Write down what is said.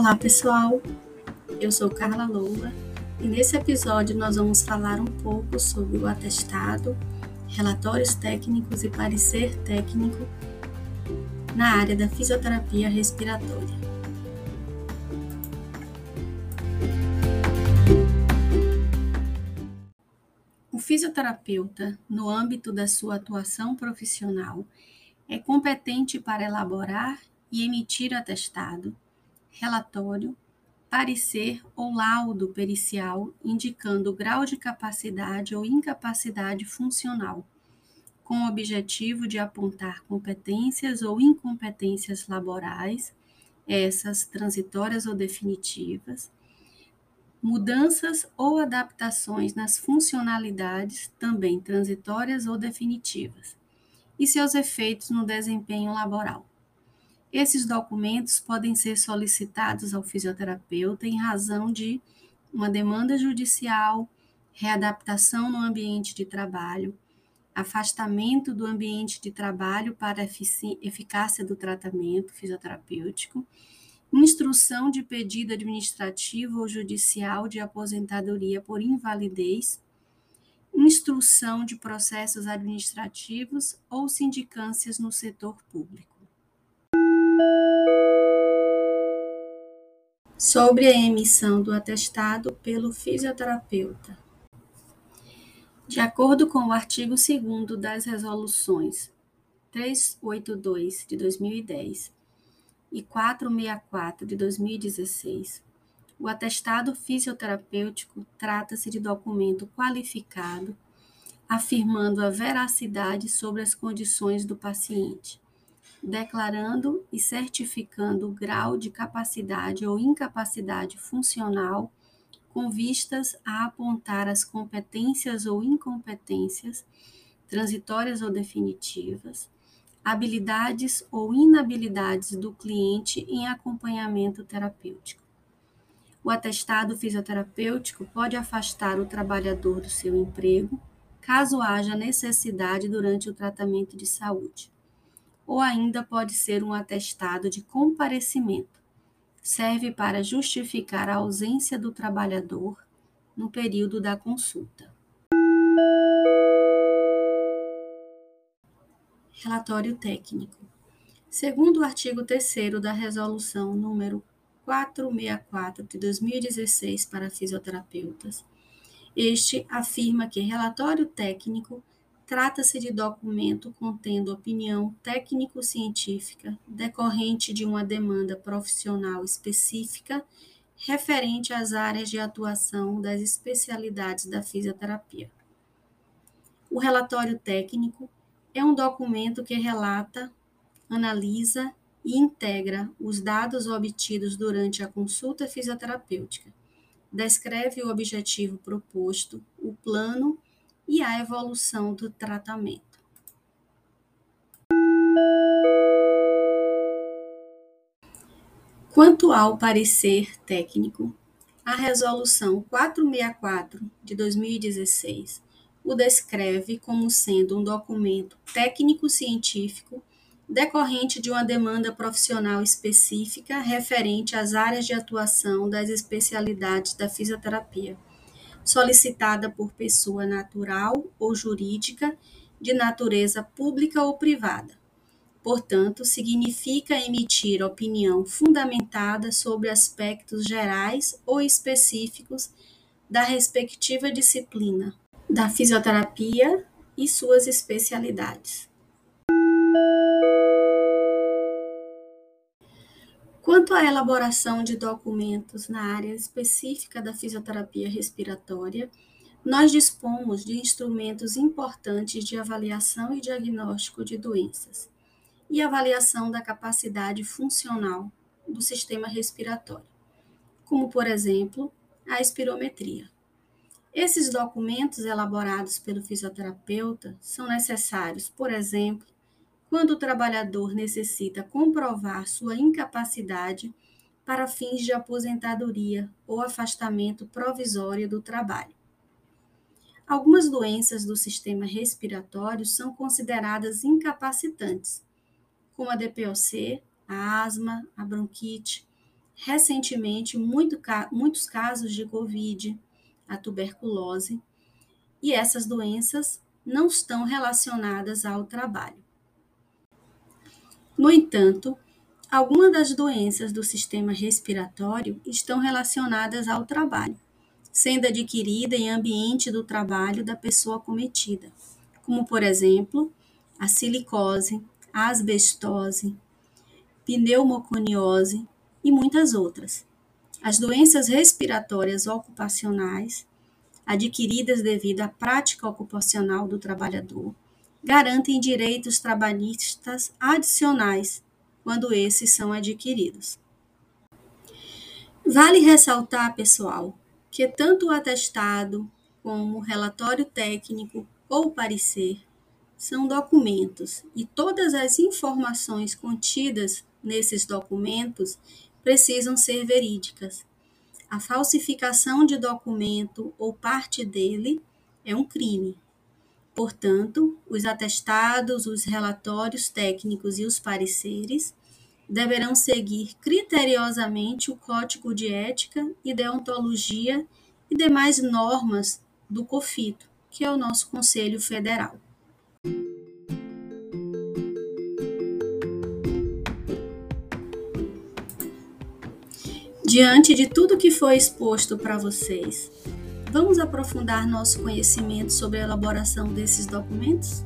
Olá pessoal, eu sou Carla Loura e nesse episódio nós vamos falar um pouco sobre o atestado, relatórios técnicos e parecer técnico na área da fisioterapia respiratória. O fisioterapeuta, no âmbito da sua atuação profissional, é competente para elaborar e emitir atestado, relatório, parecer ou laudo pericial indicando grau de capacidade ou incapacidade funcional, com o objetivo de apontar competências ou incompetências laborais, essas transitórias ou definitivas, mudanças ou adaptações nas funcionalidades, também transitórias ou definitivas, e seus efeitos no desempenho laboral. Esses documentos podem ser solicitados ao fisioterapeuta em razão de uma demanda judicial, readaptação no ambiente de trabalho, afastamento do ambiente de trabalho para eficácia do tratamento fisioterapêutico, instrução de pedido administrativo ou judicial de aposentadoria por invalidez, instrução de processos administrativos ou sindicâncias no setor público. Sobre a emissão do atestado pelo fisioterapeuta. De acordo com o artigo 2 das resoluções 382 de 2010 e 464 de 2016, o atestado fisioterapêutico trata-se de documento qualificado afirmando a veracidade sobre as condições do paciente declarando e certificando o grau de capacidade ou incapacidade funcional com vistas a apontar as competências ou incompetências, transitórias ou definitivas, habilidades ou inabilidades do cliente em acompanhamento terapêutico. O atestado fisioterapêutico pode afastar o trabalhador do seu emprego, caso haja necessidade durante o tratamento de saúde ou ainda pode ser um atestado de comparecimento. Serve para justificar a ausência do trabalhador no período da consulta. Relatório técnico. Segundo o artigo 3 da Resolução número 464 de 2016 para fisioterapeutas, este afirma que relatório técnico Trata-se de documento contendo opinião técnico-científica decorrente de uma demanda profissional específica referente às áreas de atuação das especialidades da fisioterapia. O relatório técnico é um documento que relata, analisa e integra os dados obtidos durante a consulta fisioterapêutica, descreve o objetivo proposto, o plano e a evolução do tratamento. Quanto ao parecer técnico, a Resolução 464 de 2016 o descreve como sendo um documento técnico-científico decorrente de uma demanda profissional específica referente às áreas de atuação das especialidades da fisioterapia solicitada por pessoa natural ou jurídica de natureza pública ou privada. Portanto, significa emitir opinião fundamentada sobre aspectos gerais ou específicos da respectiva disciplina, da fisioterapia e suas especialidades. Quanto à elaboração de documentos na área específica da fisioterapia respiratória, nós dispomos de instrumentos importantes de avaliação e diagnóstico de doenças e avaliação da capacidade funcional do sistema respiratório, como, por exemplo, a espirometria. Esses documentos elaborados pelo fisioterapeuta são necessários, por exemplo, quando o trabalhador necessita comprovar sua incapacidade para fins de aposentadoria ou afastamento provisório do trabalho. Algumas doenças do sistema respiratório são consideradas incapacitantes, como a DPOC, a asma, a bronquite, recentemente muito, muitos casos de Covid, a tuberculose, e essas doenças não estão relacionadas ao trabalho. No entanto, algumas das doenças do sistema respiratório estão relacionadas ao trabalho, sendo adquirida em ambiente do trabalho da pessoa cometida, como por exemplo, a silicose, a asbestose, pneumoconiose e muitas outras. As doenças respiratórias ocupacionais, adquiridas devido à prática ocupacional do trabalhador, garantem direitos trabalhistas adicionais quando esses são adquiridos. Vale ressaltar, pessoal, que tanto o atestado como o relatório técnico ou parecer são documentos e todas as informações contidas nesses documentos precisam ser verídicas. A falsificação de documento ou parte dele é um crime. Portanto, os atestados, os relatórios técnicos e os pareceres deverão seguir criteriosamente o Código de Ética e Deontologia e demais normas do COFITO, que é o nosso Conselho Federal. Diante de tudo que foi exposto para vocês, vamos aprofundar nosso conhecimento sobre a elaboração desses documentos?